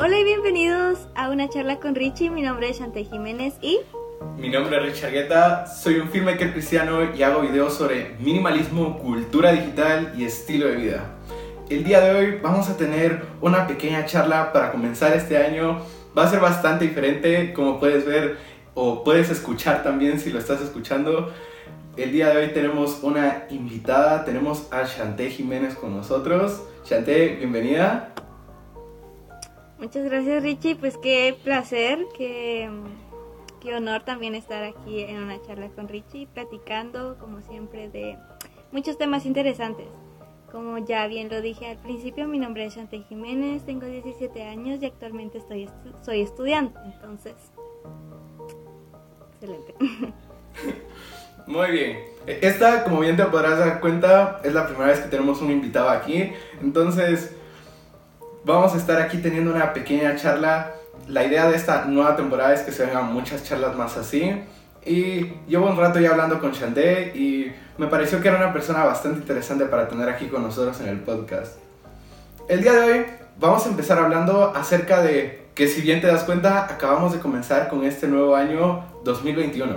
Hola y bienvenidos a una charla con Richie. Mi nombre es Chante Jiménez y. Mi nombre es Richard Guetta, soy un filmmaker cristiano y hago videos sobre minimalismo, cultura digital y estilo de vida. El día de hoy vamos a tener una pequeña charla para comenzar este año. Va a ser bastante diferente, como puedes ver o puedes escuchar también si lo estás escuchando. El día de hoy tenemos una invitada, tenemos a Chanté Jiménez con nosotros. Chanté, bienvenida. Muchas gracias Richie, pues qué placer, qué, qué honor también estar aquí en una charla con Richie, platicando como siempre de muchos temas interesantes. Como ya bien lo dije al principio, mi nombre es Chanté Jiménez, tengo 17 años y actualmente estoy soy estudiante, entonces... Excelente. Muy bien. Esta, como bien te podrás dar cuenta, es la primera vez que tenemos un invitado aquí. Entonces, vamos a estar aquí teniendo una pequeña charla. La idea de esta nueva temporada es que se vengan muchas charlas más así. Y llevo un rato ya hablando con Chandé y me pareció que era una persona bastante interesante para tener aquí con nosotros en el podcast. El día de hoy vamos a empezar hablando acerca de que si bien te das cuenta, acabamos de comenzar con este nuevo año 2021.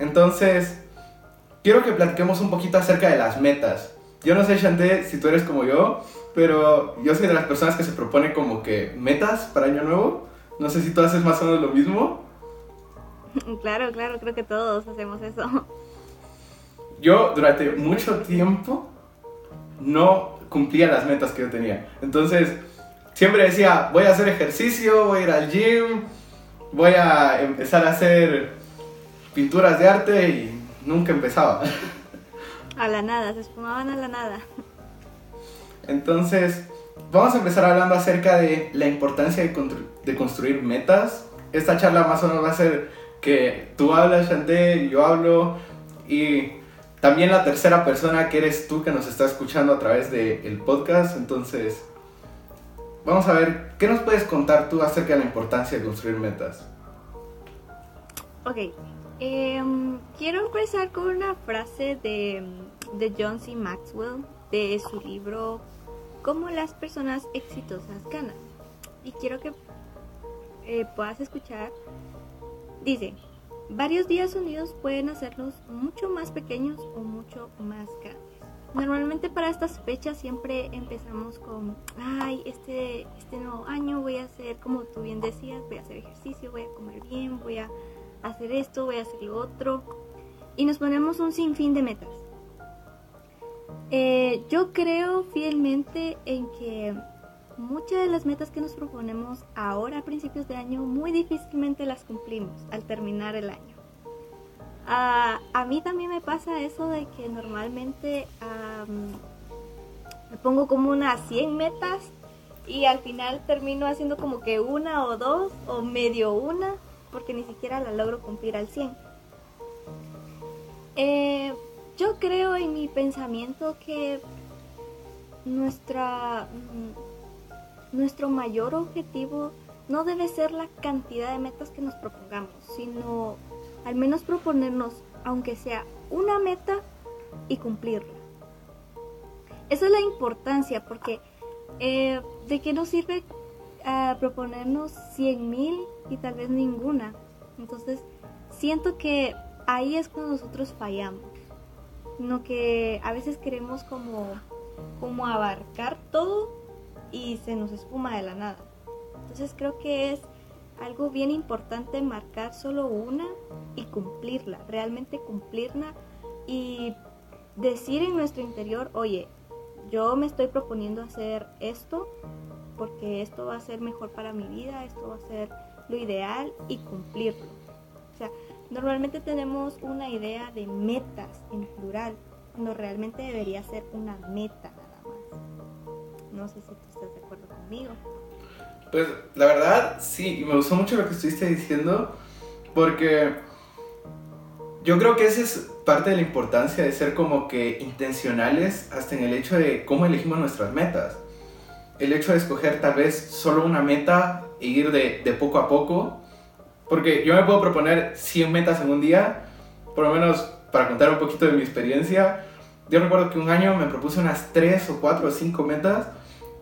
Entonces, quiero que platiquemos un poquito acerca de las metas. Yo no sé, Chanté, si tú eres como yo, pero yo soy de las personas que se propone como que metas para Año Nuevo. No sé si tú haces más o menos lo mismo. Claro, claro, creo que todos hacemos eso. Yo durante mucho tiempo no cumplía las metas que yo tenía. Entonces, siempre decía, voy a hacer ejercicio, voy a ir al gym, voy a empezar a hacer pinturas de arte y nunca empezaba. A la nada, se esfumaban a la nada. Entonces, vamos a empezar hablando acerca de la importancia de, construir metas. Esta charla más o menos va a ser que tú hablas, Chanté, yo hablo y también la tercera persona que eres tú que nos está escuchando a través del podcast. Entonces, vamos a ver, ¿qué nos puedes contar tú acerca de la importancia de construir metas? Ok, Em, quiero empezar con una frase de, de John C. Maxwell de su libro Cómo las personas exitosas ganan. Y quiero que eh, puedas escuchar. Dice, varios días unidos pueden hacernos mucho más pequeños o mucho más grandes. Normalmente para estas fechas siempre empezamos con, ay, este, este nuevo año voy a hacer, como tú bien decías, voy a hacer ejercicio, voy a comer bien, voy a hacer esto, voy a hacer lo otro. Y nos ponemos un sinfín de metas. Eh, yo creo fielmente en que muchas de las metas que nos proponemos ahora a principios de año muy difícilmente las cumplimos al terminar el año. a mí también me pasa eso de que normalmente me pongo como unas 100 metas y al final termino haciendo como que una o dos o medio una porque ni siquiera la logro cumplir al 100. Eh, yo creo en mi pensamiento que nuestra, mm, nuestro mayor objetivo no debe ser la cantidad de metas que nos propongamos, sino al menos proponernos, aunque sea una meta, y cumplirla. Esa es la importancia, porque eh, ¿de qué nos sirve a proponernos 100 mil y tal vez ninguna. Entonces, siento que ahí es cuando nosotros fallamos. No que a veces queremos como, como abarcar todo y se nos espuma de la nada. Entonces creo que es algo bien importante marcar solo una y cumplirla, realmente cumplirla y decir en nuestro interior, oye, yo me estoy proponiendo hacer esto porque esto va a ser mejor para mi vida, esto va a ser lo ideal y cumplirlo. O sea, normalmente tenemos una idea de metas en plural, cuando realmente debería ser una meta nada más. No sé si tú estás de acuerdo conmigo. Pues la verdad, sí, y me gustó mucho lo que estuviste diciendo, porque yo creo que esa es parte de la importancia de ser como que intencionales hasta en el hecho de cómo elegimos nuestras metas el hecho de escoger tal vez solo una meta e ir de, de, poco a poco, porque yo me puedo proponer 100 metas en un día, por lo menos para contar un poquito de mi experiencia, yo recuerdo que un año me propuse unas 3 o 4 o 5 metas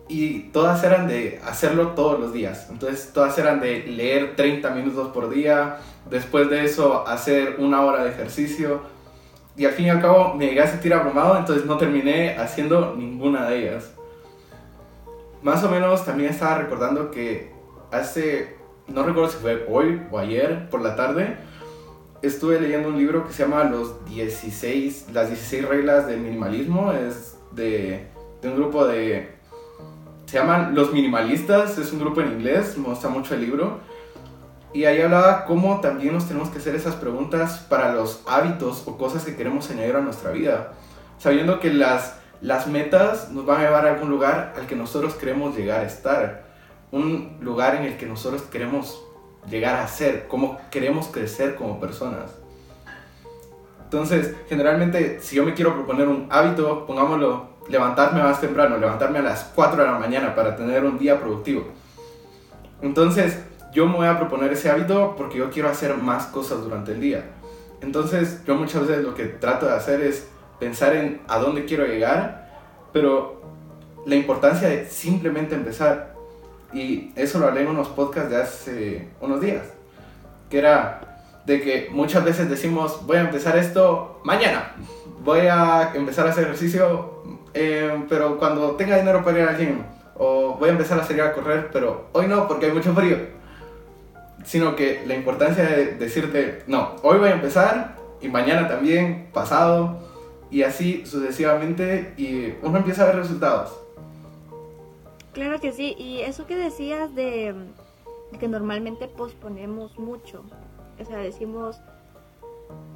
y todas eran de hacerlo todos los días. Entonces todas eran de leer 30 minutos por día, después de eso hacer una hora de ejercicio. Y al fin y al cabo me llegué a sentir abrumado, entonces no terminé haciendo ninguna de ellas. Más o menos también estaba recordando que hace, no recuerdo si fue hoy o ayer por la tarde, estuve leyendo un libro que se llama Los 16, Las 16 reglas del minimalismo. Es de, un grupo de se llaman Los Minimalistas, es un grupo en inglés, me gusta mucho el libro. Y ahí hablaba cómo también nos tenemos que hacer esas preguntas para los hábitos o cosas que queremos añadir a nuestra vida. Sabiendo que las, las metas nos van a llevar a algún lugar al que nosotros queremos llegar a estar. Un lugar en el que nosotros queremos llegar a ser, cómo queremos crecer como personas. Entonces, generalmente, si yo me quiero proponer un hábito, pongámoslo levantarme más temprano, levantarme a las 4 de la mañana para tener un día productivo. Entonces, yo me voy a proponer ese hábito porque yo quiero hacer más cosas durante el día. Entonces, yo muchas veces lo que trato de hacer es pensar en a dónde quiero llegar, pero la importancia de simplemente empezar. Y eso lo hablé en unos podcasts de hace unos días, que era de que muchas veces decimos, voy a empezar esto mañana, voy a empezar a hacer ejercicio eh, pero cuando tenga dinero para ir al gym, o voy a empezar a salir a correr, pero hoy no porque hay mucho frío. Sino que la importancia de decirte, no, hoy voy a empezar y mañana también, pasado, y así sucesivamente, y uno empieza a ver resultados. Claro que sí, y eso que decías de, que normalmente posponemos mucho, o sea, decimos,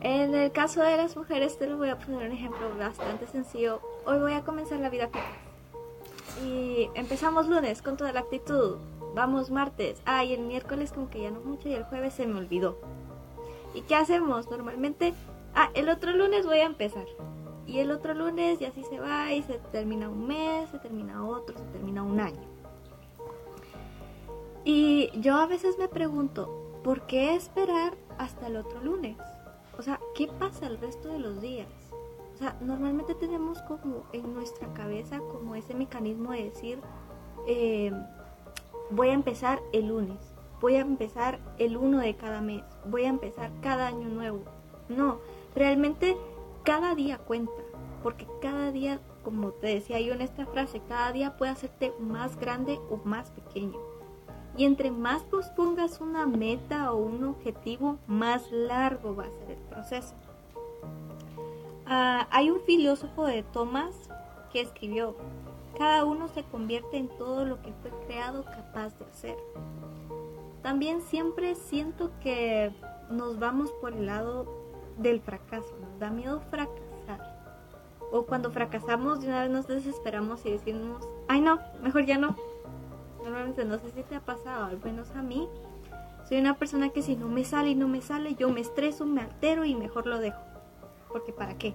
en el caso de las mujeres, te lo voy a poner un ejemplo bastante sencillo. Hoy voy a comenzar la vida fitness. Y empezamos lunes con toda la actitud. Vamos martes. Ah, y el miércoles como que ya no mucho y el jueves se me olvidó. ¿Y qué hacemos? Normalmente, ah, el otro lunes voy a empezar. Y el otro lunes y así se va y se termina un mes, se termina otro, se termina un año. Y yo a veces me pregunto, ¿por qué esperar hasta el otro lunes? O sea, ¿qué pasa el resto de los días? O sea, normalmente tenemos como en nuestra cabeza como ese mecanismo de decir, eh, voy a empezar el lunes, voy a empezar el uno de cada mes, voy a empezar cada año nuevo. No, realmente cada día cuenta, porque cada día, como te decía yo en esta frase, cada día puede hacerte más grande o más pequeño. Y entre más pospongas una meta o un objetivo, más largo va a ser el proceso. Ah, hay un filósofo de Thomas que escribió, cada uno se convierte en todo lo que fue creado capaz de hacer. También siempre siento que nos vamos por el lado del fracaso, nos da miedo fracasar. O cuando fracasamos de una vez nos desesperamos y decimos, ay no, mejor ya no, Normalmente no sé si te ha pasado, al menos a mí. Soy una persona que si no me sale y no me sale, yo me estreso, me altero y mejor lo dejo. Porque ¿para qué?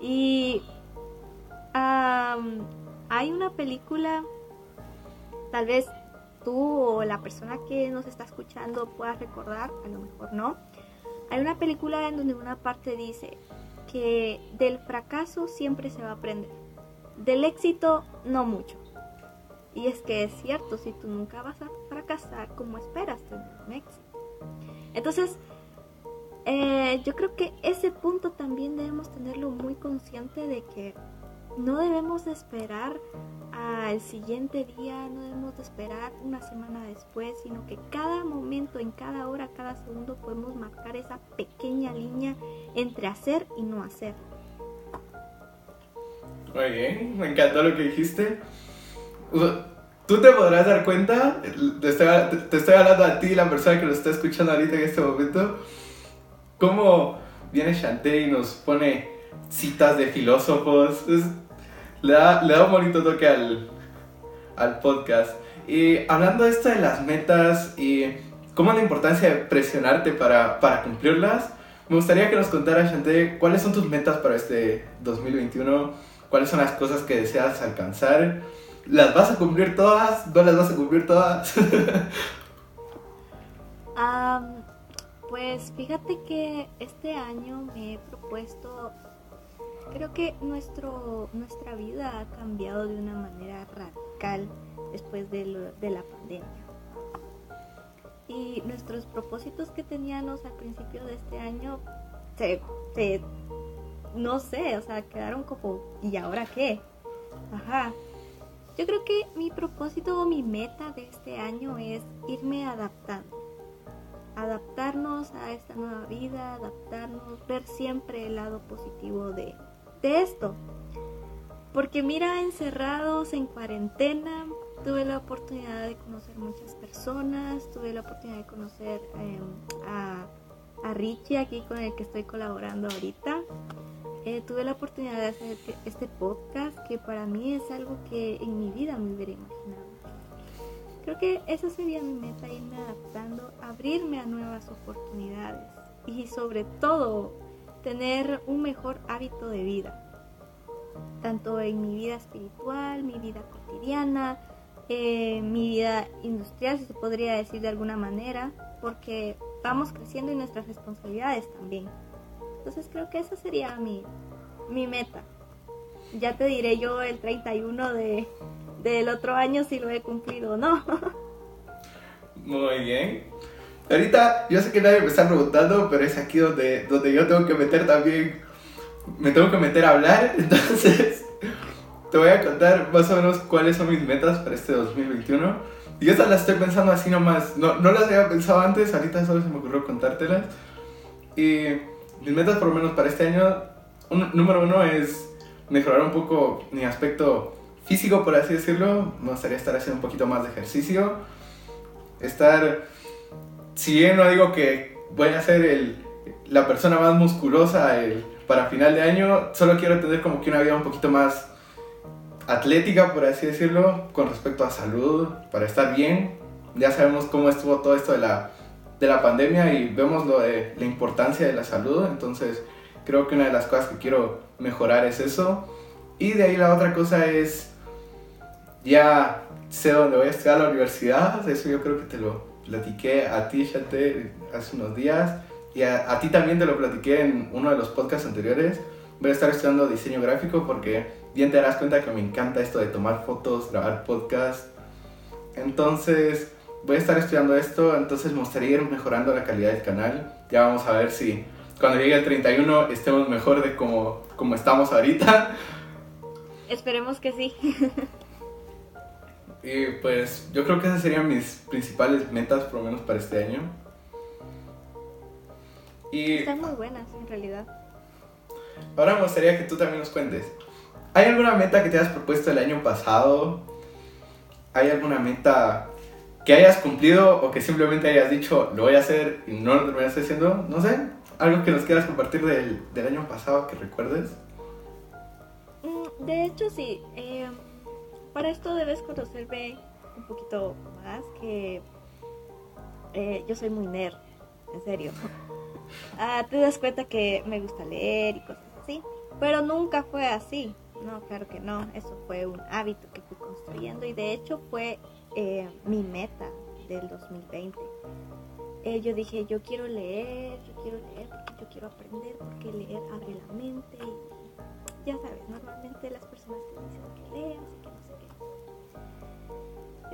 Y hay una película, tal vez tú o la persona que nos está escuchando pueda recordar, a lo mejor no. Hay una película en donde una parte dice que del fracaso siempre se va a aprender, del éxito no mucho. Y es que es cierto, si tú nunca vas a fracasar, ¿cómo esperas tener un éxito? Entonces, eh, yo creo que ese punto también debemos tenerlo muy consciente de que no debemos esperar al siguiente día, no debemos esperar una semana después, sino que cada momento, en cada hora, cada segundo podemos marcar esa pequeña línea entre hacer y no hacer. Muy bien, me encantó lo que dijiste. Tú te podrás dar cuenta, te estoy, hablando a ti, la persona que lo está escuchando ahorita en este momento, cómo viene Shanté y nos pone citas de filósofos. Le, da, le, da, un bonito toque al, al podcast. Y hablando de esto de las metas y cómo la importancia de presionarte para, para cumplirlas, me gustaría que nos contara, Shanté, cuáles son tus metas para este 2021, cuáles son las cosas que deseas alcanzar ¿Las vas a cumplir todas? ¿No las vas a cumplir todas? pues fíjate que este año me he propuesto Creo que nuestro, nuestra vida ha cambiado de una manera radical después de, de la pandemia. Y nuestros propósitos que teníamos al principio de este año se, se no sé, o sea, quedaron como, ¿y ahora qué? Ajá. Yo creo que mi propósito o mi meta de este año es irme adaptando. Adaptarnos a esta nueva vida, adaptarnos, ver siempre el lado positivo de, esto. Porque mira, encerrados en cuarentena, tuve la oportunidad de conocer muchas personas, tuve la oportunidad de conocer em, a, a Richie aquí con el que estoy colaborando ahorita. Eh, tuve la oportunidad de hacer este podcast que para mí es algo que en mi vida me hubiera imaginado. Creo que esa sería mi meta, irme adaptando, abrirme a nuevas oportunidades y sobre todo tener un mejor hábito de vida, tanto en mi vida espiritual, mi vida cotidiana, eh, mi vida industrial, si se podría decir de alguna manera, porque vamos creciendo y nuestras responsabilidades también. Entonces creo que esa sería mi, mi meta. Ya te diré yo el 31 de, del otro año si lo he cumplido o no. Muy bien. Ahorita yo sé que nadie me está preguntando, pero es aquí donde, donde yo tengo que meter también, me tengo que meter a hablar, entonces te voy a contar más o menos cuáles son mis metas para este 2021. Y estas las estoy pensando así nomás, no, no las había pensado antes, ahorita solo se me ocurrió contártelas. Y mis metas por lo menos para este año, número uno es mejorar un poco mi aspecto físico, por así decirlo. Me gustaría estar haciendo un poquito más de ejercicio. Estar, si bien no digo que voy a ser el, la persona más musculosa el, para final de año, solo quiero tener como que una vida un poquito más atlética, por así decirlo, con respecto a salud, para estar bien. Ya sabemos cómo estuvo todo esto de la de la pandemia y vemos lo de la importancia de la salud, entonces creo que una de las cosas que quiero mejorar es eso. Y de ahí la otra cosa es, ya sé dónde voy a estudiar a la universidad, eso yo creo que te lo platiqué a ti, Chate, hace unos días, y a, a ti también te lo platiqué en uno de los podcasts anteriores. Voy a estar estudiando diseño gráfico porque bien te darás cuenta que me encanta esto de tomar fotos, grabar podcast. Entonces, voy a estar estudiando esto, entonces me gustaría ir mejorando la calidad del canal. Ya vamos a ver si cuando llegue el 31 estemos mejor de como, como estamos ahorita. Esperemos que sí. y pues yo creo que esas serían mis principales metas, por lo menos para este año. Y Están muy buenas, en realidad. Ahora me gustaría que tú también nos cuentes. ¿Hay alguna meta que te hayas propuesto el año pasado? ¿Hay alguna meta que hayas cumplido o que simplemente hayas dicho lo voy a hacer y no lo terminaste haciendo, no sé, algo que nos quieras compartir del, del año pasado que recuerdes. Mm, de hecho, sí. Eh, para esto debes conocerme un poquito más, que eh, yo soy muy nerd, en serio. Ah, te das cuenta que me gusta leer y cosas así, pero nunca fue así. No, claro que no. Eso fue un hábito que fui construyendo y de hecho fue eh, mi meta del 2020. Eh, yo dije, yo quiero leer, yo quiero leer porque yo quiero aprender, porque leer abre la mente y ya sabes, normalmente las personas te dicen que leas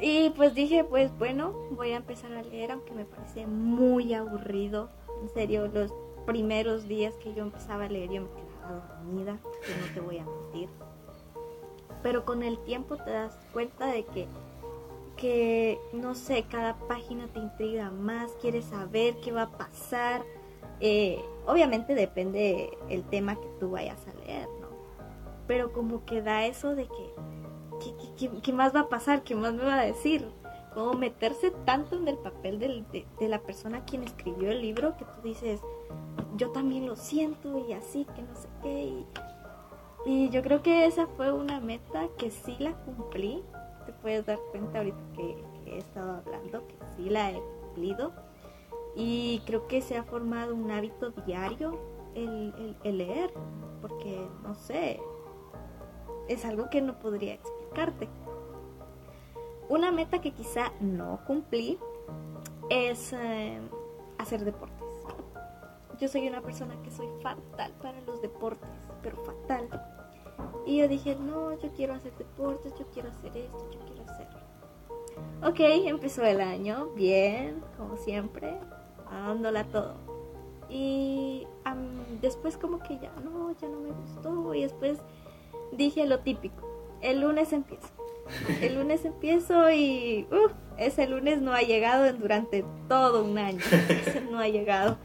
y pues dije, pues bueno, voy a empezar a leer, aunque me parece muy aburrido. En serio, los primeros días que yo empezaba a leer yo me quedaba dormida, que no te voy a mentir. Pero con el tiempo te das cuenta de que que, no sé, cada página te intriga más, quieres saber qué va a pasar. Eh, obviamente depende el tema que tú vayas a leer, ¿no? Pero como que da eso de que, ¿qué, más va a pasar? ¿Qué más me va a decir? Como meterse tanto en el papel de, la persona quien escribió el libro que tú dices, yo también lo siento y así, que no sé qué. Y, yo creo que esa fue una meta que sí la cumplí te puedes dar cuenta ahorita que, he estado hablando, que sí la he cumplido. Y creo que se ha formado un hábito diario el, el, leer, porque no sé, es algo que no podría Una meta que quizá no cumplí es eh, hacer deportes. Yo soy una persona que soy fatal para los deportes pero fatal. Y yo dije, no, yo quiero hacer deportes, yo quiero hacer esto, yo quiero hacerlo. Ok, empezó el año, bien, como siempre, dándola todo. Y después como que ya no, ya no me gustó. Y después dije lo típico, el lunes empiezo. El lunes empiezo y ese lunes no ha llegado durante todo un año. Ese no ha llegado.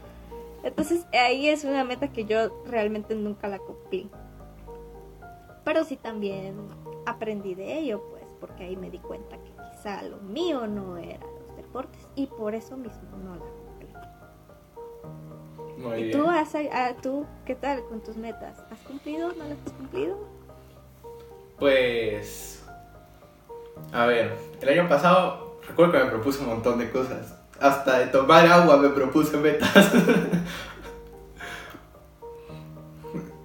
Entonces ahí es una meta que yo realmente nunca la cumplí. Pero sí también aprendí de ello, pues, porque ahí me di cuenta que quizá lo mío no era los deportes y por eso mismo no la cumplí. Muy ¿Y bien. has, ah, tú qué tal con tus metas? ¿Has cumplido? ¿No las has cumplido? Pues. A ver, el año pasado recuerdo que me propuse un montón de cosas. Hasta de tomar agua me propuse metas.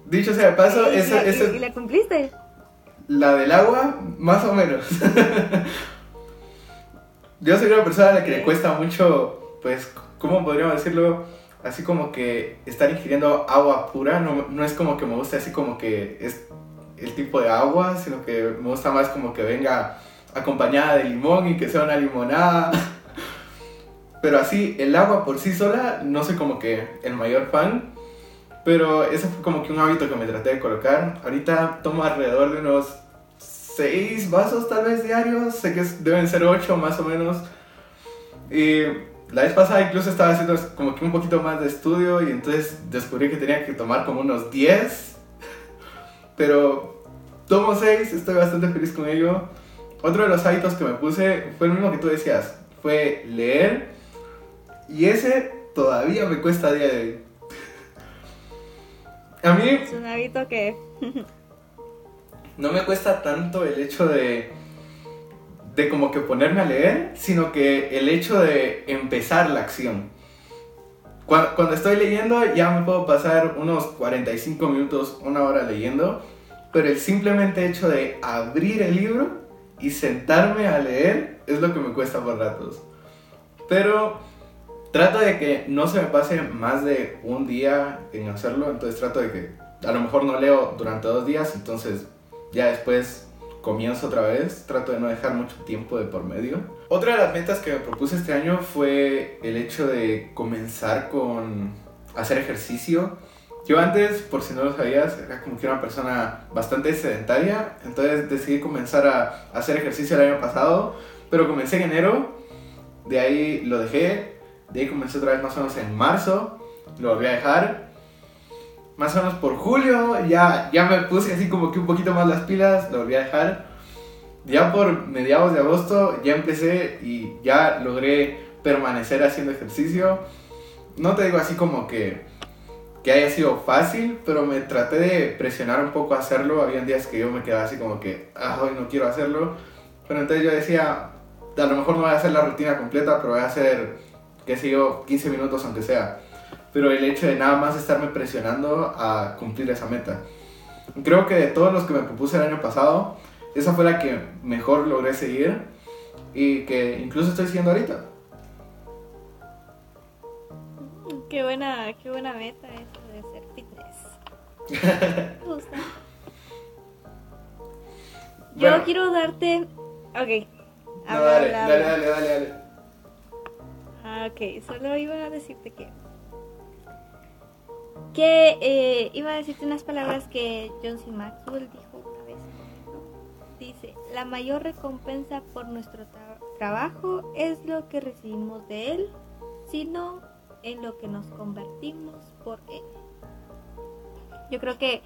Dicho sea de paso, ¿Y, esa, y- esa- y la cumpliste? la del agua, más o menos. Yo soy una persona a la que le cuesta mucho, pues, ¿cómo podríamos decirlo? Así como que estar ingiriendo agua pura, no, no es como que me guste así como que es el tipo de agua, sino que me gusta más como que venga acompañada de limón y que sea una limonada. Pero así, el agua por sí sola, no soy como que el mayor fan. Pero ese fue como que un hábito que me traté de colocar. Ahorita tomo alrededor de unos 6 vasos tal vez diarios. Sé que deben ser 8 más o menos. Y la vez pasada incluso estaba haciendo como que un poquito más de estudio y entonces descubrí que tenía que tomar como unos 10. Pero tomo 6, estoy bastante feliz con ello. Otro de los hábitos que me puse fue el mismo que tú decías. Fue leer. Y ese todavía me cuesta a día de hoy. A mí Es un hábito que... no me cuesta tanto el hecho de de como que ponerme a leer, sino que el hecho de empezar la acción. Cuando, cuando estoy leyendo ya me puedo pasar unos 45 minutos, una hora leyendo, pero el simplemente hecho de abrir el libro y sentarme a leer es lo que me cuesta por ratos. Pero trato de que no se me pase más de un día en hacerlo, entonces trato de que a lo mejor no leo durante dos días, entonces ya después comienzo otra vez, trato de no dejar mucho tiempo de por medio. Otra de las metas que me propuse este año fue el hecho de comenzar con hacer ejercicio. Yo antes, por si no lo sabías, era como que una persona bastante sedentaria, entonces decidí comenzar a hacer ejercicio el año pasado, pero comencé en enero, de ahí lo dejé, de ahí comencé otra vez más o menos en marzo, lo volví a dejar, más o menos por julio ya, ya me puse así como que un poquito más las pilas, lo volví a dejar. Ya por mediados de agosto ya empecé y ya logré permanecer haciendo ejercicio. No te digo así como que, que haya sido fácil, pero me traté de presionar un poco a hacerlo. Había días que yo me quedaba así como que, ah, hoy no quiero hacerlo. Pero entonces yo decía, a lo mejor no voy a hacer la rutina completa, pero voy a hacer, qué sé yo, 15 minutos aunque sea pero el hecho de nada más estarme presionando a cumplir esa meta. Creo que de todos los que me propuse el año pasado, esa fue la que mejor logré seguir y que incluso estoy siguiendo ahorita. Qué buena, qué buena meta fitness. Me gusta. Yo quiero darte... Ok. No, dale, dale, dale, dale, dale. Ah, ok, solo iba a decirte que... Que eh, iba a decirte unas palabras que John C. Maxwell dijo una vez. Dice, la mayor recompensa por nuestro tra- trabajo es lo que recibimos de él, sino en lo que nos convertimos por él. Yo creo que,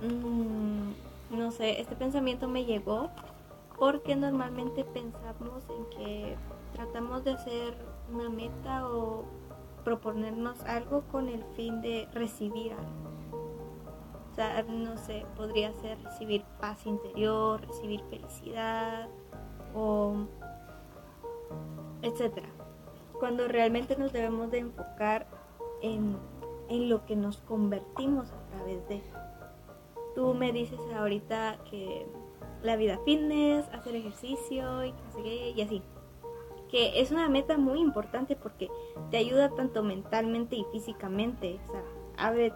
mm, no sé, este pensamiento me llegó porque normalmente pensamos en que tratamos de hacer una meta o proponernos algo con el fin de recibir algo. O sea, no sé, podría ser recibir paz interior, recibir felicidad o etcétera. Cuando realmente nos debemos de enfocar en, en lo que nos convertimos a través de. Tú me dices ahorita que la vida fitness, hacer ejercicio y así. Que es una meta muy importante porque te ayuda tanto mentalmente y físicamente. O sea, abre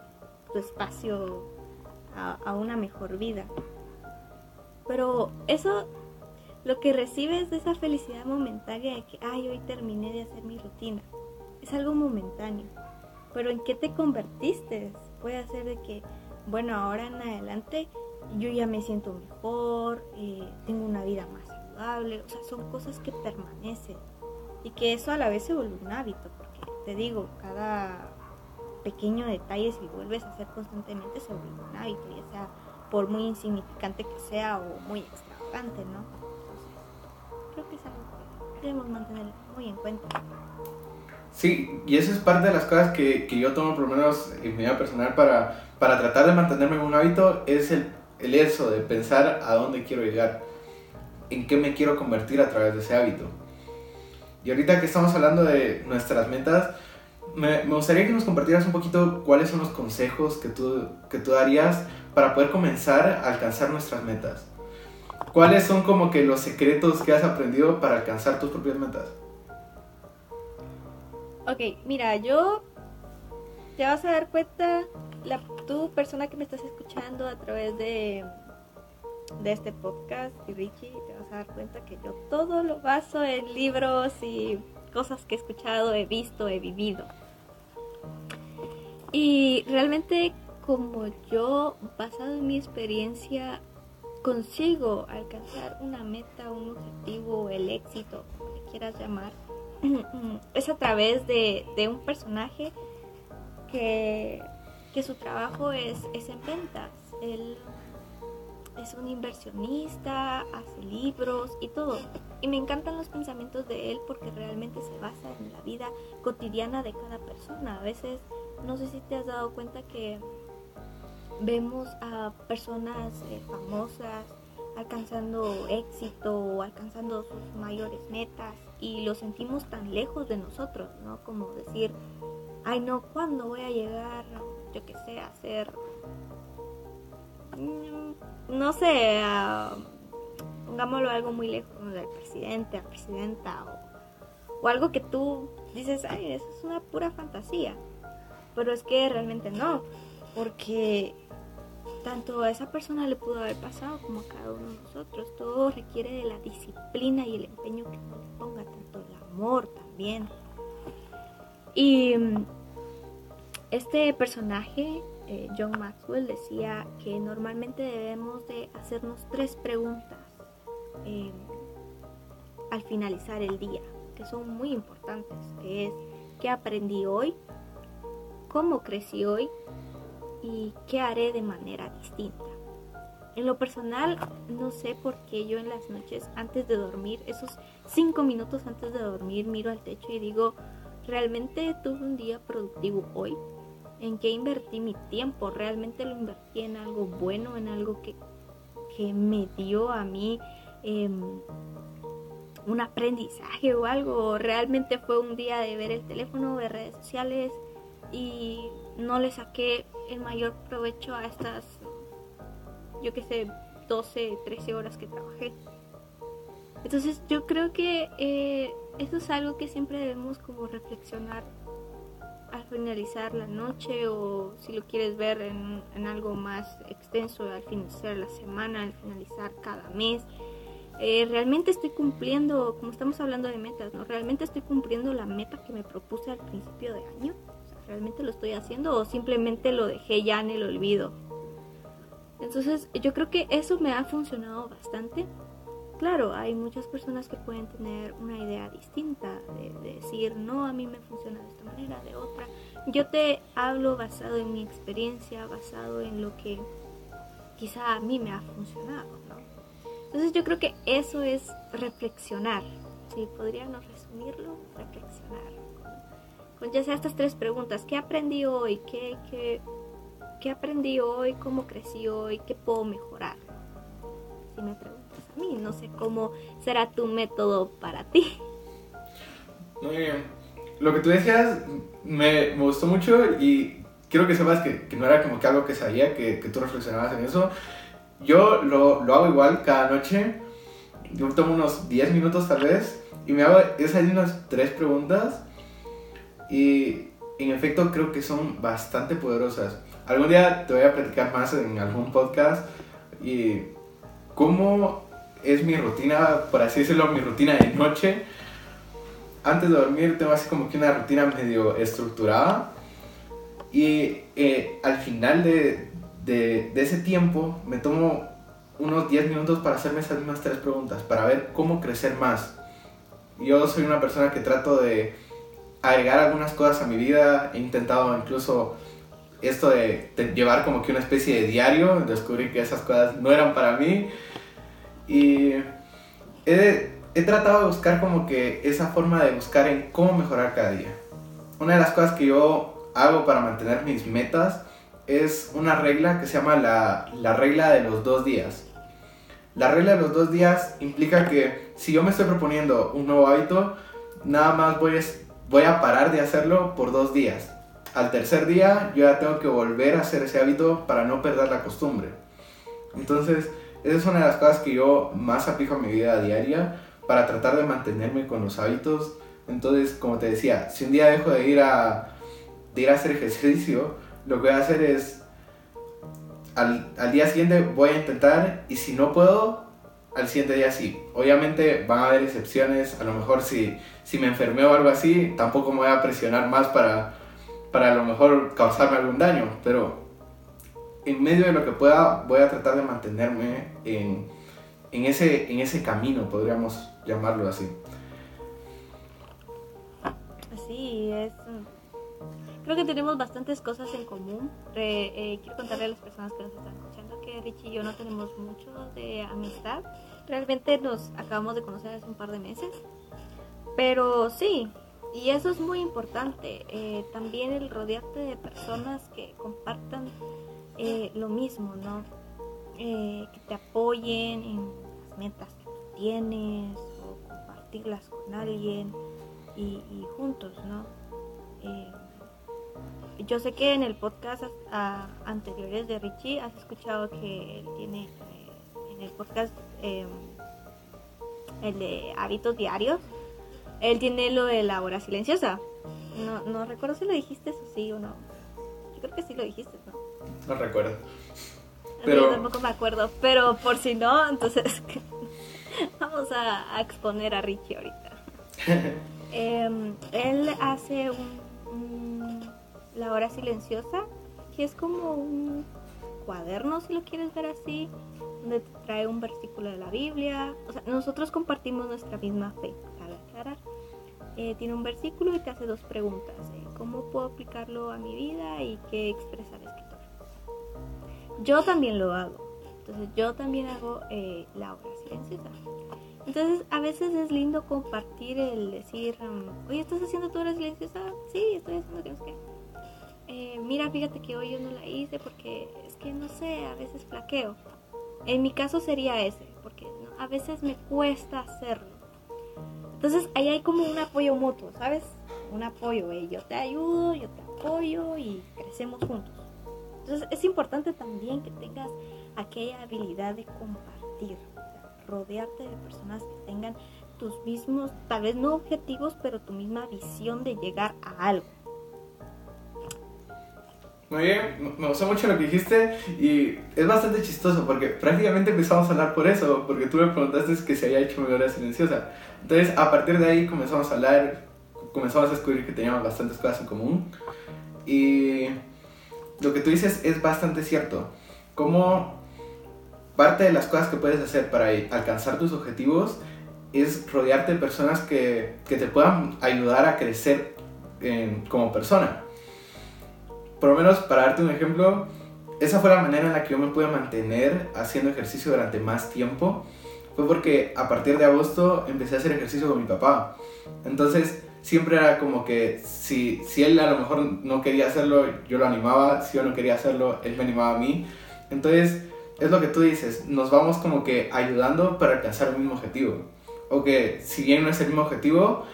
tu espacio a, una mejor vida. Pero eso, lo que recibes de esa felicidad momentánea de que, ay, hoy terminé de hacer mi rutina, es algo momentáneo. Pero ¿en qué te convertiste? Puede ser de que, bueno, ahora en adelante yo ya me siento mejor, eh, tengo una vida más saludable, o sea, son cosas que permanecen y que eso a la vez se vuelve un hábito, porque te digo, cada pequeño detalle si vuelves a hacer constantemente se vuelve un hábito, ya sea por muy insignificante que sea o muy extravagante, ¿no? Entonces, creo que es algo que debemos mantener muy en cuenta. Sí, y eso es parte de las cosas que, que yo tomo por lo menos en mi vida personal para, para tratar de mantenerme en un hábito, es el el eso de pensar a dónde quiero llegar, en qué me quiero convertir a través de ese hábito. Y ahorita que estamos hablando de nuestras metas, me, me, gustaría que nos compartieras un poquito cuáles son los consejos que tú, que tú darías para poder comenzar a alcanzar nuestras metas. ¿Cuáles son como que los secretos que has aprendido para alcanzar tus propias metas? Ok, mira, yo te vas a dar cuenta la, tú, persona que me estás escuchando a través de, de este podcast, y Richie, te vas a dar cuenta que yo todo lo baso en libros y cosas que he escuchado, he visto, he vivido. Y realmente como yo, basado en mi experiencia, consigo alcanzar una meta, un objetivo, el éxito, le quieras llamar, es a través de, de un personaje que que su trabajo es, es en ventas. Él es un inversionista, hace libros y todo. Y me encantan los pensamientos de él porque realmente se basa en la vida cotidiana de cada persona. A veces, no sé si te has dado cuenta que vemos a personas eh, famosas alcanzando éxito o alcanzando sus mayores metas y lo sentimos tan lejos de nosotros, ¿no? Como decir, ay no, ¿cuándo voy a llegar yo que sé, hacer, mm, no sé, pongámoslo algo muy lejos del presidente, a presidenta, o, algo que tú dices, ay, eso es una pura fantasía. Pero es que realmente no, porque tanto a esa persona le pudo haber pasado como a cada uno de nosotros. Todo requiere de la disciplina y el empeño que uno le ponga, tanto el amor también. Y este personaje, eh, John Maxwell, decía que normalmente debemos de hacernos tres preguntas eh, al finalizar el día, que son muy importantes, es ¿qué aprendí hoy? ¿Cómo crecí hoy? ¿Y qué haré de manera distinta? En lo personal, no sé por qué yo en las noches, antes de dormir, esos cinco minutos antes de dormir, miro al techo y digo, ¿realmente tuve un día productivo hoy? en qué invertí mi tiempo, realmente lo invertí en algo bueno, en algo que, me dio a mí em, un aprendizaje o algo, realmente fue un día de ver el teléfono, de redes sociales y no le saqué el mayor provecho a estas, yo que sé, 12, 13 horas que trabajé. Entonces yo creo que eh, eso es algo que siempre debemos como reflexionar al finalizar la noche o si lo quieres ver en, algo más extenso al finalizar la semana, al finalizar cada mes. Eh, realmente estoy cumpliendo, como estamos hablando de metas, ¿no? Realmente estoy cumpliendo la meta que me propuse al principio de año. Realmente lo estoy haciendo o simplemente lo dejé ya en el olvido. Entonces yo creo que eso me ha funcionado bastante Claro, hay muchas personas que pueden tener una idea distinta de, decir, no, a mí me funciona de esta manera, de otra. Yo te hablo basado en mi experiencia, basado en lo que quizá a mí me ha funcionado, ¿no? Entonces yo creo que eso es reflexionar. Si podríamos resumirlo, reflexionar. Con, ya sea estas tres preguntas, ¿qué aprendí hoy? ¿Qué, qué, qué aprendí hoy? ¿Cómo crecí hoy? ¿Qué puedo mejorar? Si me pregunto mí. No sé cómo será tu método para ti. Muy bien. Lo que tú decías me, me gustó mucho y quiero que sepas que, que, no era como que algo que sabía, que, que tú reflexionabas en eso. Yo lo, lo, hago igual cada noche. Yo tomo unos 10 minutos tal vez y me hago esas unas tres preguntas y en efecto creo que son bastante poderosas. algún día te voy a platicar más en algún podcast y cómo es mi rutina, por así decirlo, mi rutina de noche. Antes de dormir tengo así como que una rutina medio estructurada y eh, al final de, de, de ese tiempo me tomo unos 10 minutos para hacerme esas mismas tres preguntas, para ver cómo crecer más. Yo soy una persona que trato de agregar algunas cosas a mi vida, he intentado incluso esto de, llevar como que una especie de diario, descubrí que esas cosas no eran para mí y he, he tratado de buscar como que esa forma de buscar en cómo mejorar cada día. Una de las cosas que yo hago para mantener mis metas es una regla que se llama la, la regla de los dos días. La regla de los dos días implica que si yo me estoy proponiendo un nuevo hábito, nada más voy a, voy a parar de hacerlo por dos días. Al tercer día yo ya tengo que volver a hacer ese hábito para no perder la costumbre. Entonces, esa es una de las cosas que yo más aplico en mi vida diaria para tratar de mantenerme con los hábitos. Entonces, como te decía, si un día dejo de ir a, de ir a hacer ejercicio, lo que voy a hacer es al, al, día siguiente voy a intentar y si no puedo, al siguiente día sí. Obviamente van a haber excepciones, a lo mejor si, si me enfermé o algo así, tampoco me voy a presionar más para, para a lo mejor causarme algún daño, pero en medio de lo que pueda voy a tratar de mantenerme en, en, ese, en ese camino, podríamos llamarlo así. Así es creo que tenemos bastantes cosas en común. Eh, quiero contarle a las personas que nos están escuchando que Richie y yo no tenemos mucho de amistad. Realmente nos acabamos de conocer hace un par de meses. Pero sí, y eso es muy importante. Eh, también el rodearte de personas que compartan eh, lo mismo, ¿no? que te apoyen en las metas que tienes o compartirlas con alguien y, y juntos, ¿no? yo sé que en el podcast anteriores de Richie has escuchado que él tiene eh, en el podcast em, el de hábitos diarios, él tiene lo de la hora silenciosa. No, no recuerdo si lo dijiste eso sí o no. Yo creo que sí lo dijiste, ¿no? No recuerdo. Pero... Yo tampoco me acuerdo, pero por si no, entonces vamos a, exponer a Richie ahorita. Em, él hace un la hora silenciosa, que es como un cuaderno, si lo quieres ver así, donde te trae un versículo de la Biblia. O sea, nosotros compartimos nuestra misma fe, para aclarar. Eh, tiene un versículo y te hace dos preguntas. Eh, ¿Cómo puedo aplicarlo a mi vida y qué expresa el escritor? Yo también lo hago. Entonces yo también hago eh, la hora silenciosa. Entonces a veces es lindo compartir el decir, um, oye, ¿estás haciendo tu hora silenciosa? Sí, estoy haciendo que eh, mira, fíjate que hoy yo no la hice porque es que no sé, a veces flaqueo. En mi caso sería ese, porque a veces me cuesta hacerlo. Entonces ahí hay como un apoyo mutuo, ¿sabes? Un apoyo, eh, yo te ayudo, yo te apoyo y crecemos juntos. Entonces es importante también que tengas aquella habilidad de compartir, rodearte de personas que tengan tus mismos, tal vez no objetivos, pero tu misma visión de llegar a algo. Muy bien, me gustó mucho lo que dijiste y es bastante chistoso porque prácticamente empezamos a hablar por eso, porque tú me preguntaste que se había hecho mi hora silenciosa. Entonces, a partir de ahí comenzamos a hablar, comenzamos a descubrir que teníamos bastantes cosas en común y lo que tú dices es bastante cierto. Como parte de las cosas que puedes hacer para alcanzar tus objetivos es rodearte de personas que, que te puedan ayudar a crecer como persona por lo menos para darte un ejemplo, esa fue la manera en la que yo me pude mantener haciendo ejercicio durante más tiempo. Fue porque a partir de agosto empecé a hacer ejercicio con mi papá. Entonces siempre era como que si, si él a lo mejor no quería hacerlo, yo lo animaba. Si yo no quería hacerlo, él me animaba a mí. Entonces es lo que tú dices, nos vamos como que ayudando para alcanzar el mismo objetivo. O que si bien no es el mismo objetivo,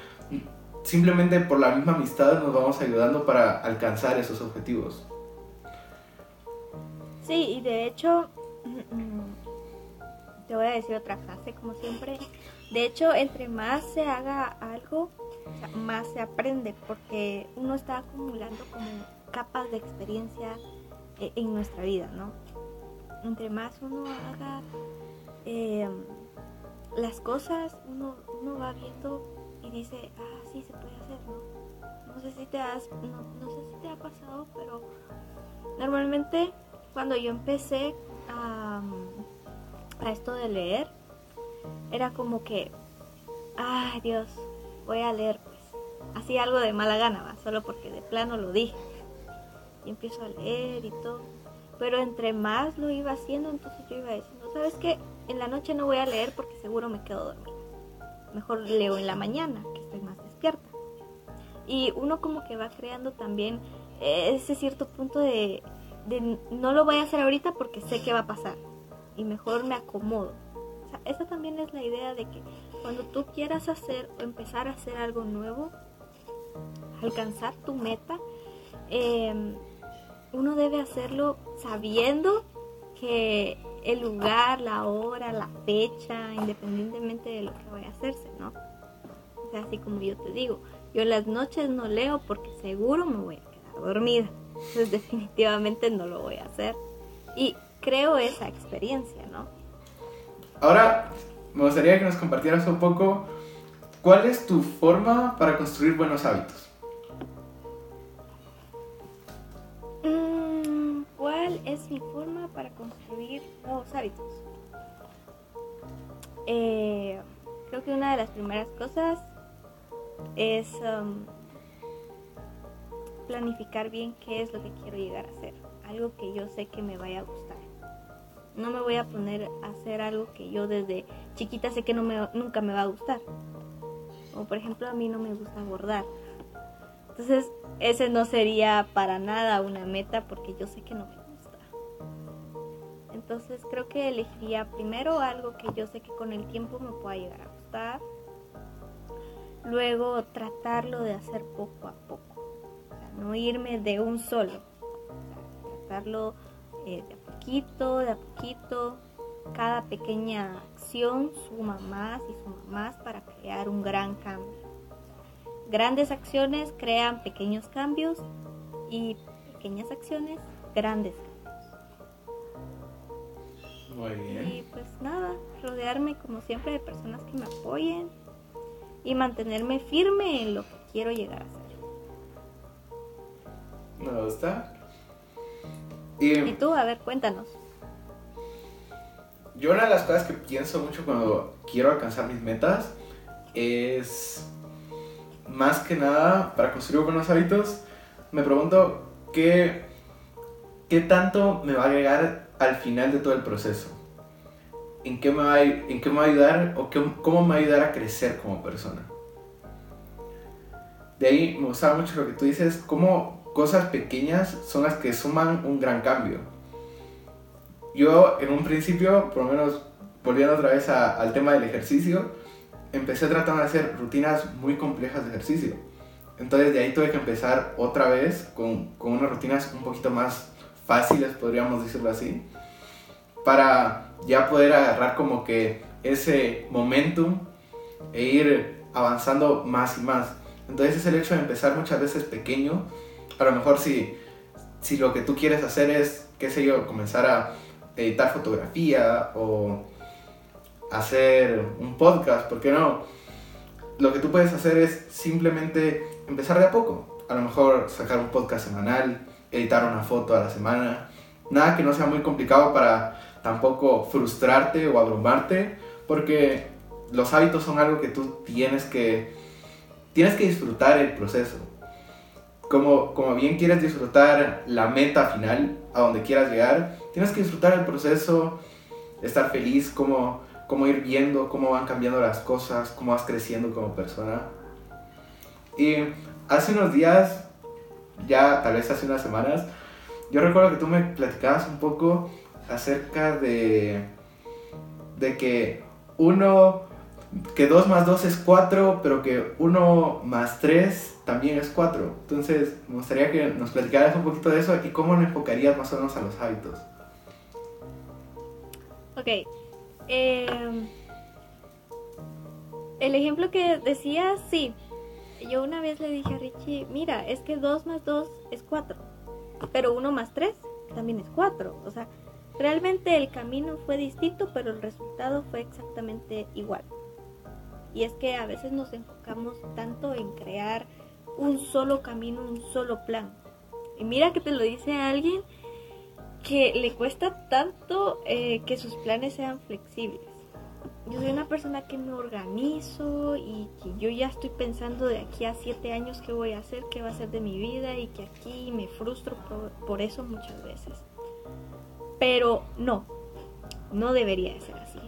simplemente por la misma amistad nos vamos ayudando para alcanzar esos objetivos. Sí, y de hecho, te voy a decir otra frase como siempre. De hecho, entre más se haga algo, más se aprende, porque uno está acumulando como capas de experiencia e, en nuestra vida, ¿no? Entre más uno haga eh, las cosas, uno, uno va viendo dice, ah, sí, se puede hacer, ¿no? No sé si te has, no, sé si te ha pasado, pero normalmente cuando yo empecé a, a esto de leer, era como que, ay Dios, voy a leer pues. Así algo de mala gana, ¿va? solo porque de plano lo dije. Y empiezo a leer y todo. Pero entre más lo iba haciendo, entonces yo iba diciendo, ¿sabes qué? En la noche no voy a leer porque seguro me quedo dormida. Mejor leo en la mañana, que estoy más despierta. Y uno como que va creando también ese cierto punto de, no lo voy a hacer ahorita porque sé que va a pasar. Y mejor me acomodo esa también es la idea de que cuando tú quieras hacer o empezar a hacer algo nuevo, alcanzar tu meta, em, uno debe hacerlo sabiendo que el lugar, la hora, la fecha, independientemente de lo que vaya a hacerse, ¿no? O sea, así como yo te digo, yo las noches no leo porque seguro me voy a quedar dormida. Entonces definitivamente no lo voy a hacer. Y creo esa experiencia, ¿no? Ahora, me gustaría que nos compartieras un poco cuál es tu forma para construir buenos hábitos. Mm, ¿Cuál es mi forma para construir nuevos hábitos? Eh, creo que una de las primeras cosas es um, planificar bien qué es lo que quiero llegar a hacer. Algo que yo sé que me vaya a gustar. No me voy a poner a hacer algo que yo desde chiquita sé que nunca me va a gustar. O por ejemplo a mí no me gusta bordar. Entonces ese no sería para nada una meta porque yo sé que no me gusta. Entonces creo que elegiría primero algo que yo sé que con el tiempo me pueda llegar a gustar. Luego tratarlo de hacer poco a poco. No irme de un solo. tratarlo eh, de a poquito, de a poquito. Cada pequeña acción suma más y suma más para crear un gran cambio. Grandes acciones crean pequeños cambios y pequeñas acciones grandes cambios. Muy bien. Y pues nada, rodearme como siempre de personas que me apoyen y mantenerme firme en lo que quiero llegar a ser. Me gusta. Y, tú, a ver, cuéntanos. Yo una de las cosas que pienso mucho cuando quiero alcanzar mis metas es más que nada para construir buenos hábitos, me pregunto qué, qué tanto me va a agregar al final de todo el proceso. ¿En qué me va a, en qué me va a ayudar o qué, cómo me va a ayudar a crecer como persona? De ahí me gustaba mucho lo que tú dices, cómo cosas pequeñas son las que suman un gran cambio. Yo en un principio, por lo menos volviendo otra vez al tema del ejercicio, empecé tratando de hacer rutinas muy complejas de ejercicio. Entonces de ahí tuve que empezar otra vez con, con unas rutinas un poquito más fáciles, podríamos decirlo así, para ya poder agarrar como que ese momentum e ir avanzando más y más. Entonces es el hecho de empezar muchas veces pequeño a lo mejor si, si lo que tú quieres hacer es, qué sé yo, comenzar a editar fotografía o hacer un podcast, ¿por qué no? Lo que tú puedes hacer es simplemente empezar de a poco. A lo mejor sacar un podcast semanal, editar una foto a la semana. Nada que no sea muy complicado para tampoco frustrarte o abrumarte, porque los hábitos son algo que tú tienes que, tienes que disfrutar el proceso como, como bien quieres disfrutar la meta final, a donde quieras llegar, tienes que disfrutar el proceso, estar feliz, cómo, cómo ir viendo cómo van cambiando las cosas, cómo vas creciendo como persona. Y hace unos días, ya tal vez hace unas semanas, yo recuerdo que tú me platicabas un poco acerca de, de que uno que 2 más 2 es 4, pero que 1 más 3 también es 4. Entonces, me gustaría que nos platicaras un poquito de eso y cómo lo enfocarías más o menos a los hábitos. Ok. Em, el ejemplo que decía, sí. Yo una vez le dije a Richie, mira, es que 2 más 2 es 4, pero 1 más 3 también es 4. O sea, realmente el camino fue distinto, pero el resultado fue exactamente igual. Y es que a veces nos enfocamos tanto en crear un solo camino, un solo plan. Y mira que te lo dice alguien que le cuesta tanto eh, que sus planes sean flexibles. Yo soy una persona que me organizo y que yo ya estoy pensando de aquí a siete años qué voy a hacer, qué va a ser de mi vida y que aquí me frustro por, eso muchas veces. Pero no, no debería de ser así.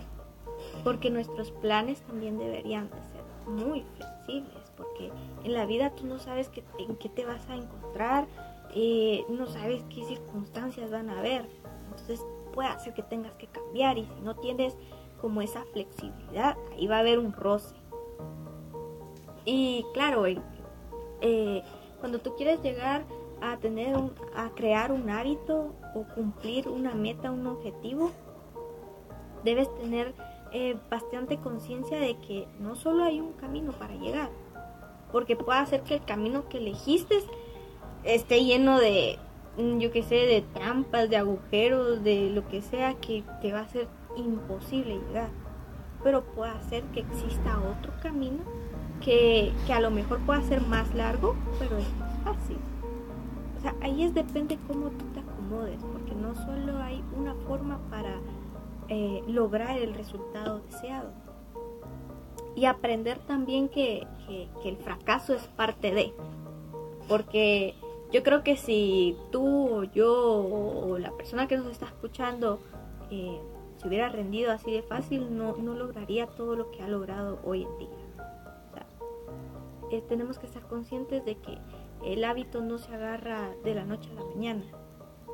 Porque nuestros planes también deberían de ser muy flexibles. Porque en la vida tú no sabes en qué te vas a encontrar, eh, no sabes qué circunstancias van a haber. Entonces puede hacer que tengas que cambiar y si no tienes como esa flexibilidad, ahí va a haber un roce. Y claro, eh, cuando tú quieres llegar a tener un, a crear un hábito o cumplir una meta, un objetivo, debes tener eh, bastante conciencia de que no solo hay un camino para llegar, porque puede ser que el camino que elegiste esté lleno de, yo que sé, de trampas, de agujeros, de lo que sea que te va a hacer imposible llegar, pero puede ser que exista otro camino que, a lo mejor pueda ser más largo, pero es más fácil. O sea, ahí es depende cómo tú te acomodes, porque no solo hay una forma para eh, lograr el resultado deseado. Y aprender también que, el fracaso es parte de, porque yo creo que si tú o yo o la persona que nos está escuchando eh, hubiera rendido así de fácil, no, no lograría todo lo que ha logrado hoy en día. Eh, tenemos que estar conscientes de que el hábito no se agarra de la noche a la mañana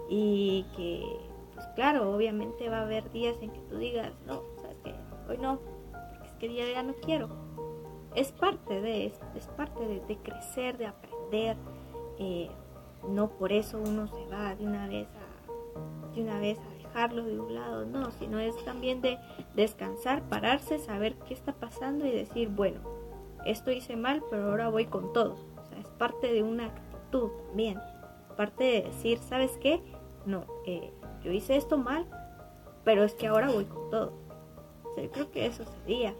y que, pues claro, obviamente va a haber días en que tú digas, no, sabes que hoy no, es que día ya no quiero. Es parte de, es, es parte de, crecer, de aprender. Eh, no por eso uno se va de una vez a, de una vez a dejarlo de un lado, no, sino es también de descansar, pararse, saber qué está pasando y decir, bueno, esto hice mal, pero ahora voy con todo. O sea, es parte de una actitud también, parte de decir, ¿sabes qué? No, eh, yo hice esto mal, pero es que ahora voy con todo. O sea, yo creo que eso sería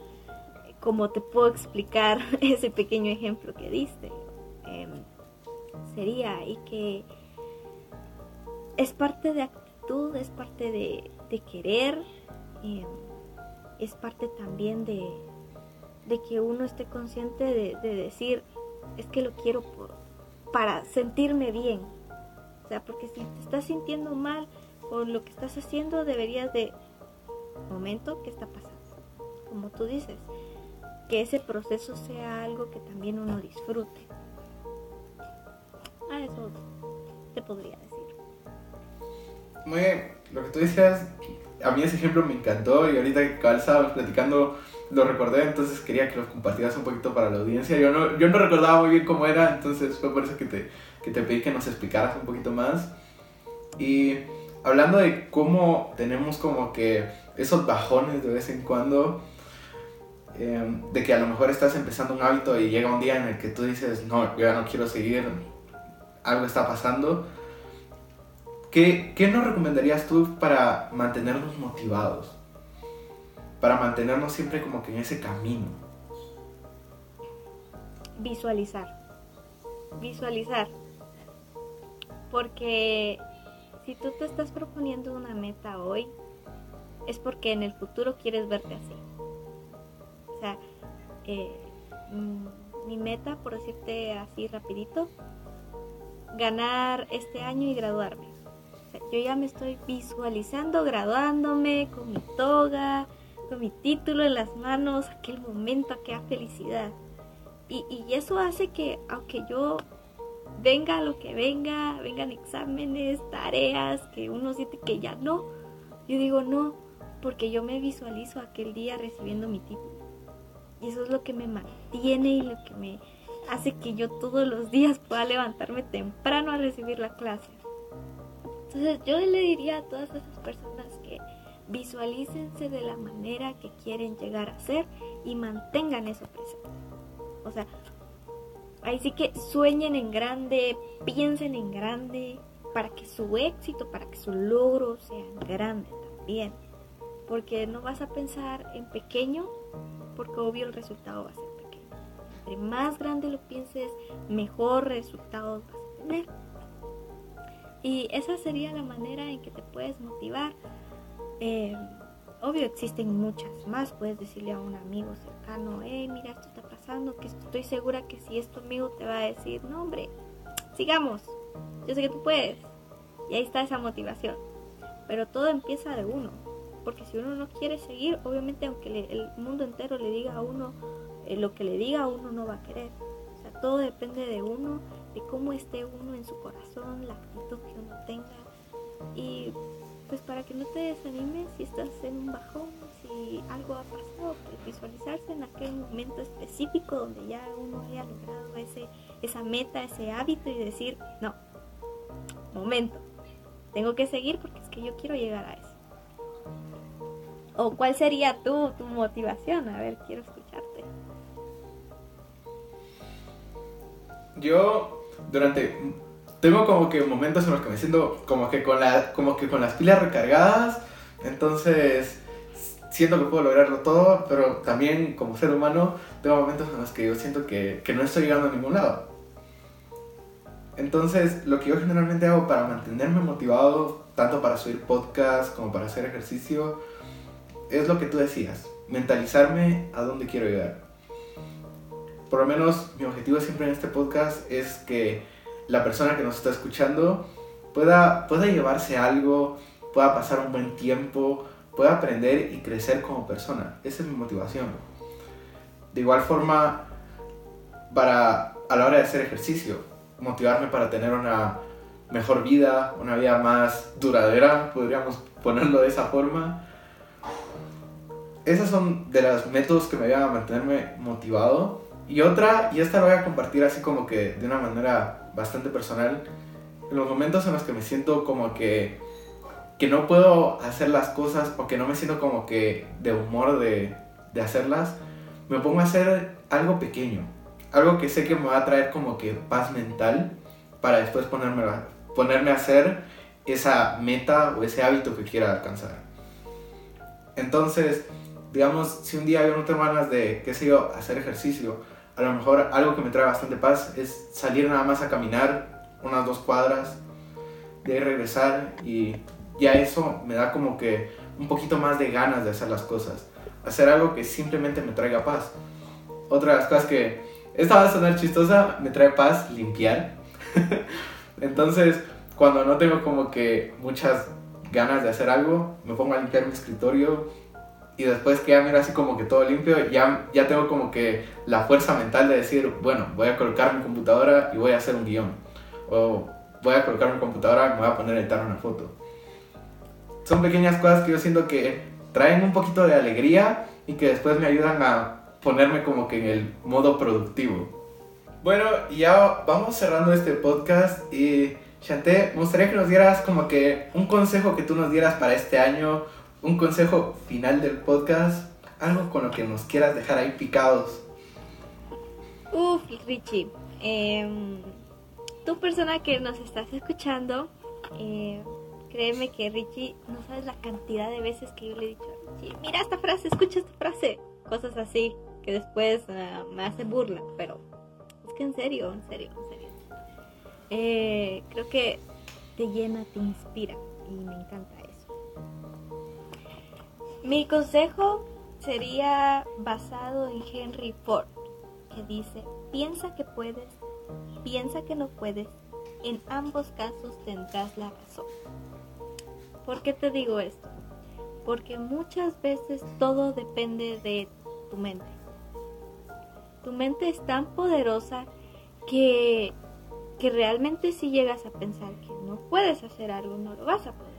como te puedo explicar ese pequeño ejemplo que diste. Em, sería y que es parte de es parte de, querer, eh, es parte también de, que uno esté consciente de, decir, es que lo quiero para sentirme bien. O sea, porque si te estás sintiendo mal por lo que estás haciendo, deberías de, momento, ¿qué está pasando? Como tú dices, que ese proceso sea algo que también uno disfrute. Eso te podría decir muy bien, lo que tú decías, a mí ese ejemplo me encantó y ahorita que estábamos platicando lo recordé, entonces quería que lo compartieras un poquito para la audiencia. Yo no, yo no recordaba muy bien cómo era, entonces fue por eso que te, que te pedí que nos explicaras un poquito más. Y hablando de cómo tenemos como que esos bajones de vez en cuando, em, de que a lo mejor estás empezando un hábito y llega un día en el que tú dices, no, yo ya no quiero seguir, algo está pasando ¿Qué, ¿Qué nos recomendarías tú para mantenernos motivados? Para mantenernos siempre como que en ese camino. Visualizar. Visualizar. Porque si tú te estás proponiendo una meta hoy, es porque en el futuro quieres verte así. O sea, eh, mm, mi meta, por decirte así rapidito, ganar este año y graduarme yo ya me estoy visualizando graduándome con mi toga, con mi título en las manos, aquel momento, aquella felicidad. Y, y eso hace que, aunque yo venga lo que venga, vengan exámenes, tareas, que uno siente que ya no, yo digo no, porque yo me visualizo aquel día recibiendo mi título. Y eso es lo que me mantiene y lo que me hace que yo todos los días pueda levantarme temprano a recibir la clase. Entonces yo le diría a todas esas personas que visualícense de la manera que quieren llegar a ser y mantengan eso presente. O sea, ahí sí que sueñen en grande, piensen en grande, para que su éxito, para que su logro sea grande también. Porque no vas a pensar en pequeño, porque obvio el resultado va a ser. Más grande lo pienses, mejor resultados vas a tener. Y esa sería la manera en que te puedes motivar. Eh, obvio existen muchas más. Puedes decirle a un amigo cercano, hey, mira, esto está pasando, que estoy segura que si es tu amigo te va a decir, no hombre, sigamos, yo sé que tú puedes. Y ahí está esa motivación. Pero todo empieza de uno. Porque si uno no quiere seguir, obviamente aunque el mundo entero le diga a uno lo que le diga uno no va a querer. O sea, todo depende de uno, de cómo esté uno en su corazón, la actitud que uno tenga. Y pues para que no te desanimes si estás en un bajón, si algo ha pasado, pues visualizarse en aquel momento específico donde ya uno haya logrado ese, esa meta, ese hábito y decir, no, momento, tengo que seguir porque es que yo quiero llegar a eso. ¿O cuál sería tu, tu motivación? A ver, quiero. Yo, durante. Tengo como que momentos en los que me siento como que con, la, como que con las pilas recargadas. Entonces, siento que puedo lograrlo todo, pero también como ser humano, tengo momentos en los que yo siento que, que no estoy llegando a ningún lado. Entonces, lo que yo generalmente hago para mantenerme motivado, tanto para subir podcast como para hacer ejercicio, es lo que tú decías, mentalizarme a dónde quiero llegar. Por lo menos mi objetivo siempre en este podcast es que la persona que nos está escuchando pueda, pueda llevarse algo, pueda pasar un buen tiempo, pueda aprender y crecer como persona. Esa es mi motivación. De igual forma, para a la hora de hacer ejercicio, motivarme para tener una mejor vida, una vida más duradera, podríamos ponerlo de esa forma. Esas son de los métodos que me ayudan a mantenerme motivado. Y otra, y esta la voy a compartir así como que de una manera bastante personal, en los momentos en los que me siento como que, que no puedo hacer las cosas o que no me siento como que de humor de, de hacerlas, me pongo a hacer algo pequeño algo que sé que me va a traer como que paz mental para después ponerme a, ponerme a hacer esa meta o ese hábito que quiera alcanzar. Entonces, digamos, si un día yo no tengo ganas de, qué sé yo, hacer ejercicio, a lo mejor algo que me trae bastante paz es salir nada más a caminar unas dos cuadras, de ahí regresar y ya eso me da como que un poquito más de ganas de hacer las cosas. Hacer algo que simplemente me traiga paz. Otra de las cosas que esta va a sonar chistosa, me trae paz limpiar. Entonces, cuando no tengo como que muchas ganas de hacer algo, me pongo a limpiar mi escritorio y después que ya miro así como que todo limpio, ya, ya tengo como que la fuerza mental de decir, bueno, voy a colocar mi computadora y voy a hacer un guion. O voy a colocar mi computadora y me voy a poner a editar una foto. Son pequeñas cosas que yo siento que traen un poquito de alegría y que después me ayudan a ponerme como que en el modo productivo. Bueno, ya vamos cerrando este podcast y Chanté, me gustaría que nos dieras como que un consejo que tú nos dieras para este año, un consejo final del podcast, algo con lo que nos quieras dejar ahí picados. Uf, Richie, em, tu persona que nos estás escuchando, eh, créeme que Richie, no sabes la cantidad de veces que yo le he dicho Richie, mira esta frase, escucha esta frase, cosas así que después ah, me hace burla, pero es que en serio, en serio, en serio. Eh, creo que te llena, te inspira y me encanta. Mi consejo sería basado en Henry Ford, que dice, piensa que puedes, piensa que no puedes, en ambos casos tendrás la razón. ¿Por qué te digo esto? Porque muchas veces todo depende de tu mente. Tu mente es tan poderosa que, que realmente si llegas a pensar que no puedes hacer algo, no lo vas a poder.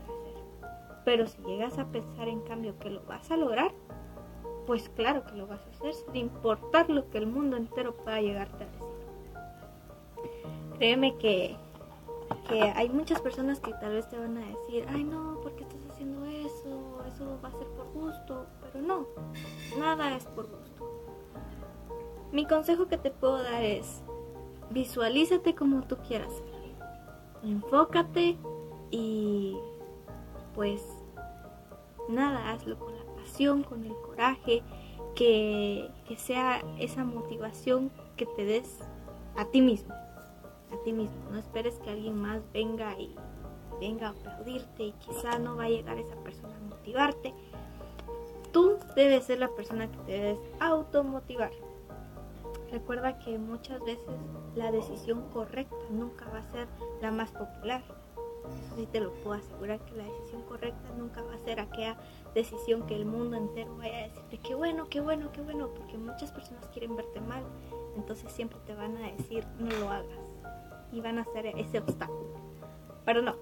Pero si llegas a pensar en cambio que lo vas a lograr, pues claro que lo vas a hacer sin importar lo que el mundo entero pueda llegarte a decir. Créeme que, que hay muchas personas que tal vez te van a decir, ay no, ¿por qué estás haciendo eso? Eso va a ser por gusto. Pero no, nada es por gusto. Mi consejo que te puedo dar es, visualízate como tú quieras enfócate y pues nada, hazlo con la pasión, con el coraje, que, que sea esa motivación que te des a ti mismo, a ti mismo. No esperes que alguien más venga y venga a aplaudirte y quizá no va a llegar esa persona a motivarte. Tú debes ser la persona que te debes automotivar. Recuerda que muchas veces la decisión correcta nunca va a ser la más popular. Eso te lo puedo asegurar que la decisión correcta nunca va a ser aquella decisión que el mundo entero vaya a decirte qué bueno, qué bueno, qué bueno, porque muchas personas quieren verte mal, entonces siempre te van a decir no lo hagas y van a hacer ese obstáculo. Pero no,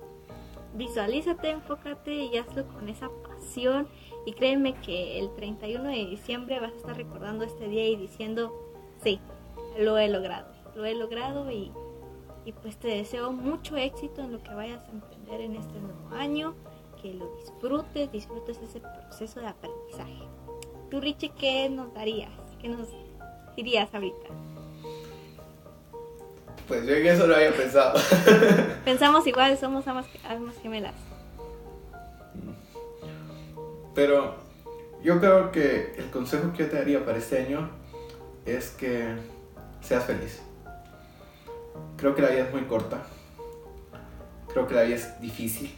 visualízate, enfócate y hazlo con esa pasión y créeme que el 31 de diciembre vas a estar recordando este día y diciendo, sí, lo he logrado, lo he logrado y, y pues te deseo mucho éxito en lo que vayas a emprender en este nuevo año que lo disfrutes, disfrutes ese proceso de aprendizaje. Tú, Richie, ¿qué nos darías? ¿Qué nos dirías ahorita? Pues yo en eso no había pensado. Pensamos igual, somos almas, almas gemelas. Pero yo creo que el consejo que yo te daría para este año es que seas feliz. Creo que la vida es muy corta. Creo que la vida es difícil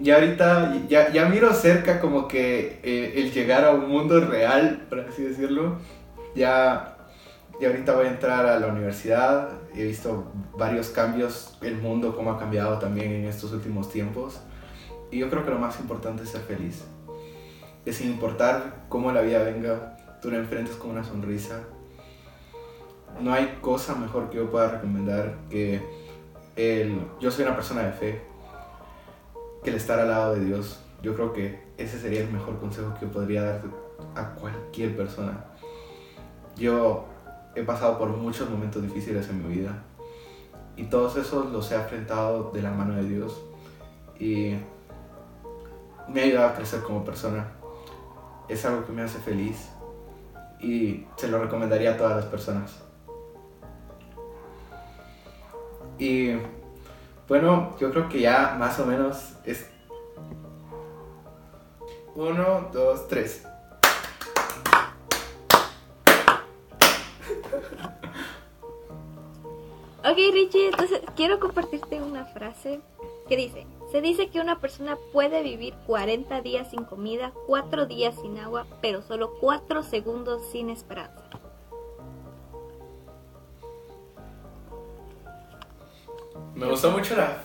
ya ahorita, ya, ya miro cerca como que eh, el llegar a un mundo real, por así decirlo. Ya, ya ahorita voy a entrar a la universidad, he visto varios cambios, el mundo cómo ha cambiado también en estos últimos tiempos. Y yo creo que lo más importante es ser feliz. Es sin importar cómo la vida venga, tú la enfrentes con una sonrisa. No hay cosa mejor que yo pueda recomendar que el... Yo soy una persona de fe, que el estar al lado de Dios. Yo creo que ese sería el mejor consejo que podría dar a cualquier persona. Yo he pasado por muchos momentos difíciles en mi vida y todos esos los he enfrentado de la mano de Dios y me ha ayudado a crecer como persona. Es algo que me hace feliz y se lo recomendaría a todas las personas. Y bueno, yo creo que ya más o menos es... Uno, dos, tres. Ok, Richie, entonces quiero compartirte una frase que dice, se dice que una persona puede vivir 40 días sin comida, 4 días sin agua, pero solo 4 segundos sin esperanza. Me gustó mucho la.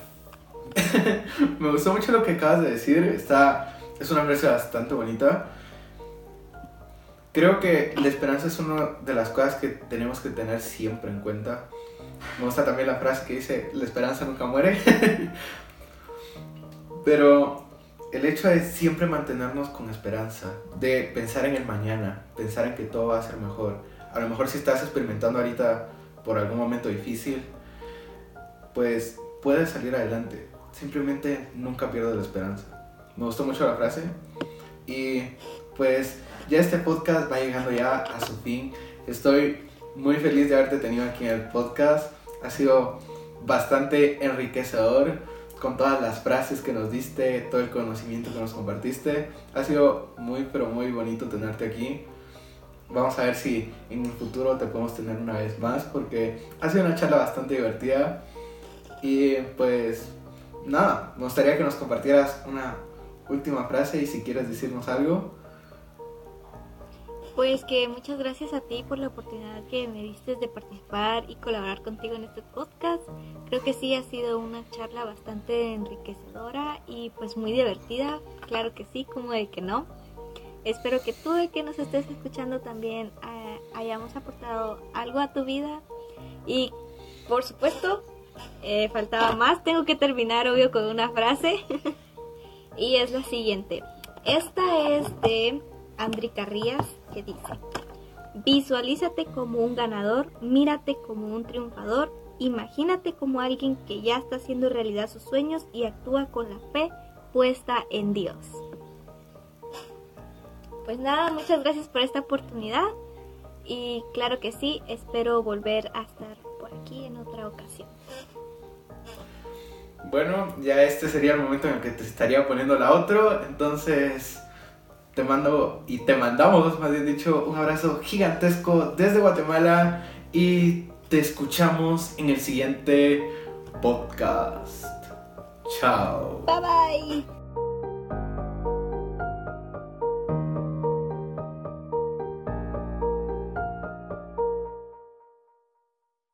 me gustó mucho lo que acabas de decir. Está, es una frase bastante bonita. Creo que la esperanza es una de las cosas que tenemos que tener siempre en cuenta. Me gusta también la frase que dice, la esperanza nunca muere. Pero el hecho de siempre mantenernos con esperanza, de pensar en el mañana, pensar en que todo va a ser mejor. A lo mejor si estás experimentando ahorita por algún momento difícil, pues puedes salir adelante. Simplemente nunca pierdas la esperanza. Me gustó mucho la frase. Y pues ya este podcast va llegando ya a su fin. Estoy muy feliz de haberte tenido aquí en el podcast. Ha sido bastante enriquecedor con todas las frases que nos diste, todo el conocimiento que nos compartiste. Ha sido muy, pero muy bonito tenerte aquí. Vamos a ver si en el futuro te podemos tener una vez más porque ha sido una charla bastante divertida. Y pues nada, me gustaría que nos compartieras una última frase y si quieres decirnos algo. Pues que muchas gracias a ti por la oportunidad que me diste de participar y colaborar contigo en este podcast. Creo que sí ha sido una charla bastante enriquecedora y pues muy divertida. Claro que sí, como de que no. Espero que tú, el que nos estés escuchando, también eh, hayamos aportado algo a tu vida. Y por supuesto, eh, faltaba más, tengo que terminar obvio con una frase. y es la siguiente. Esta es de Andri Carrías que dice, visualízate como un ganador, mírate como un triunfador, imagínate como alguien que ya está haciendo realidad sus sueños y actúa con la fe puesta en Dios. Pues nada, muchas gracias por esta oportunidad y claro que sí, espero volver a estar por aquí en otra ocasión. Bueno, ya este sería el momento en el que te estaría poniendo la otro. Entonces, te mando y te mandamos, más bien dicho, un abrazo gigantesco desde Guatemala y te escuchamos en el siguiente podcast. Chao. Bye bye.